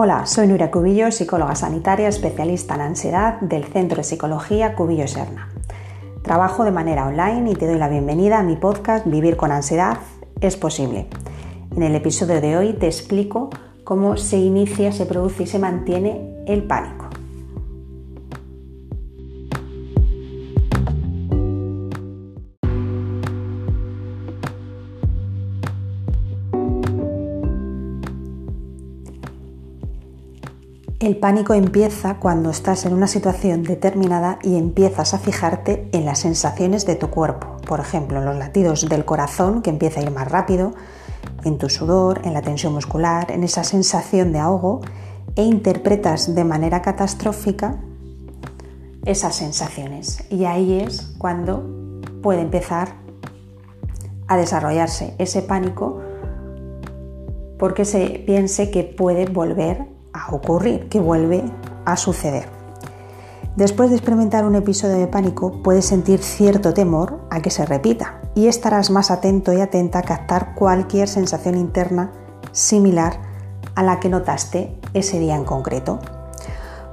Hola, soy Nuria Cubillo, psicóloga sanitaria especialista en ansiedad del Centro de Psicología Cubillo Serna. Trabajo de manera online y te doy la bienvenida a mi podcast Vivir con ansiedad es posible. En el episodio de hoy te explico cómo se inicia, se produce y se mantiene el pánico. El pánico empieza cuando estás en una situación determinada y empiezas a fijarte en las sensaciones de tu cuerpo, por ejemplo, en los latidos del corazón que empieza a ir más rápido, en tu sudor, en la tensión muscular, en esa sensación de ahogo e interpretas de manera catastrófica esas sensaciones. Y ahí es cuando puede empezar a desarrollarse ese pánico porque se piense que puede volver a ocurrir, que vuelve a suceder. Después de experimentar un episodio de pánico, puedes sentir cierto temor a que se repita y estarás más atento y atenta a captar cualquier sensación interna similar a la que notaste ese día en concreto.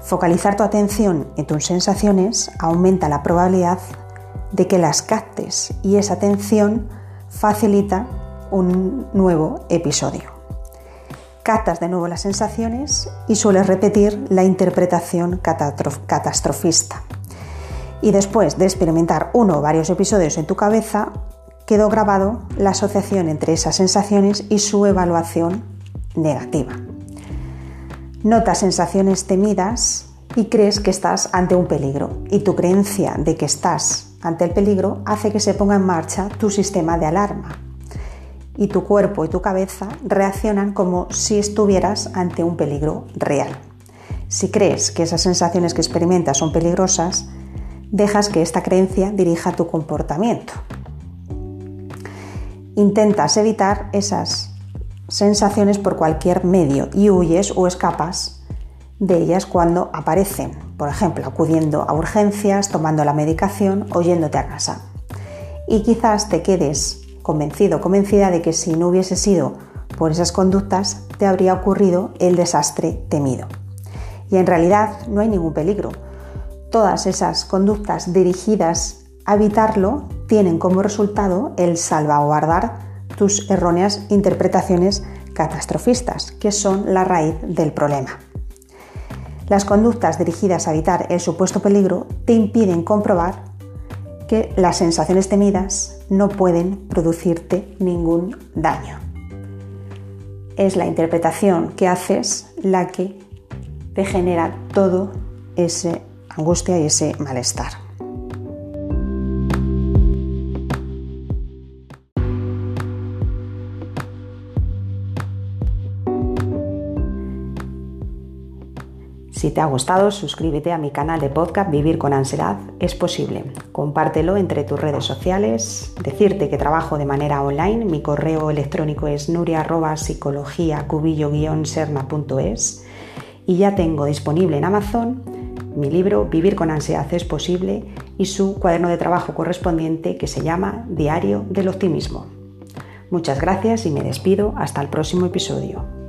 Focalizar tu atención en tus sensaciones aumenta la probabilidad de que las captes y esa atención facilita un nuevo episodio catas de nuevo las sensaciones y sueles repetir la interpretación catastrofista. Y después de experimentar uno o varios episodios en tu cabeza, quedó grabado la asociación entre esas sensaciones y su evaluación negativa. Notas sensaciones temidas y crees que estás ante un peligro y tu creencia de que estás ante el peligro hace que se ponga en marcha tu sistema de alarma y tu cuerpo y tu cabeza reaccionan como si estuvieras ante un peligro real. Si crees que esas sensaciones que experimentas son peligrosas, dejas que esta creencia dirija tu comportamiento. Intentas evitar esas sensaciones por cualquier medio y huyes o escapas de ellas cuando aparecen, por ejemplo, acudiendo a urgencias, tomando la medicación o yéndote a casa. Y quizás te quedes convencido, convencida de que si no hubiese sido por esas conductas, te habría ocurrido el desastre temido. Y en realidad no hay ningún peligro. Todas esas conductas dirigidas a evitarlo tienen como resultado el salvaguardar tus erróneas interpretaciones catastrofistas, que son la raíz del problema. Las conductas dirigidas a evitar el supuesto peligro te impiden comprobar que las sensaciones temidas no pueden producirte ningún daño. Es la interpretación que haces la que te genera todo ese angustia y ese malestar. Si te ha gustado, suscríbete a mi canal de podcast Vivir con ansiedad es posible. Compártelo entre tus redes sociales. Decirte que trabajo de manera online. Mi correo electrónico es nuria.psicologia-serna.es y ya tengo disponible en Amazon mi libro Vivir con ansiedad es posible y su cuaderno de trabajo correspondiente que se llama Diario del Optimismo. Muchas gracias y me despido hasta el próximo episodio.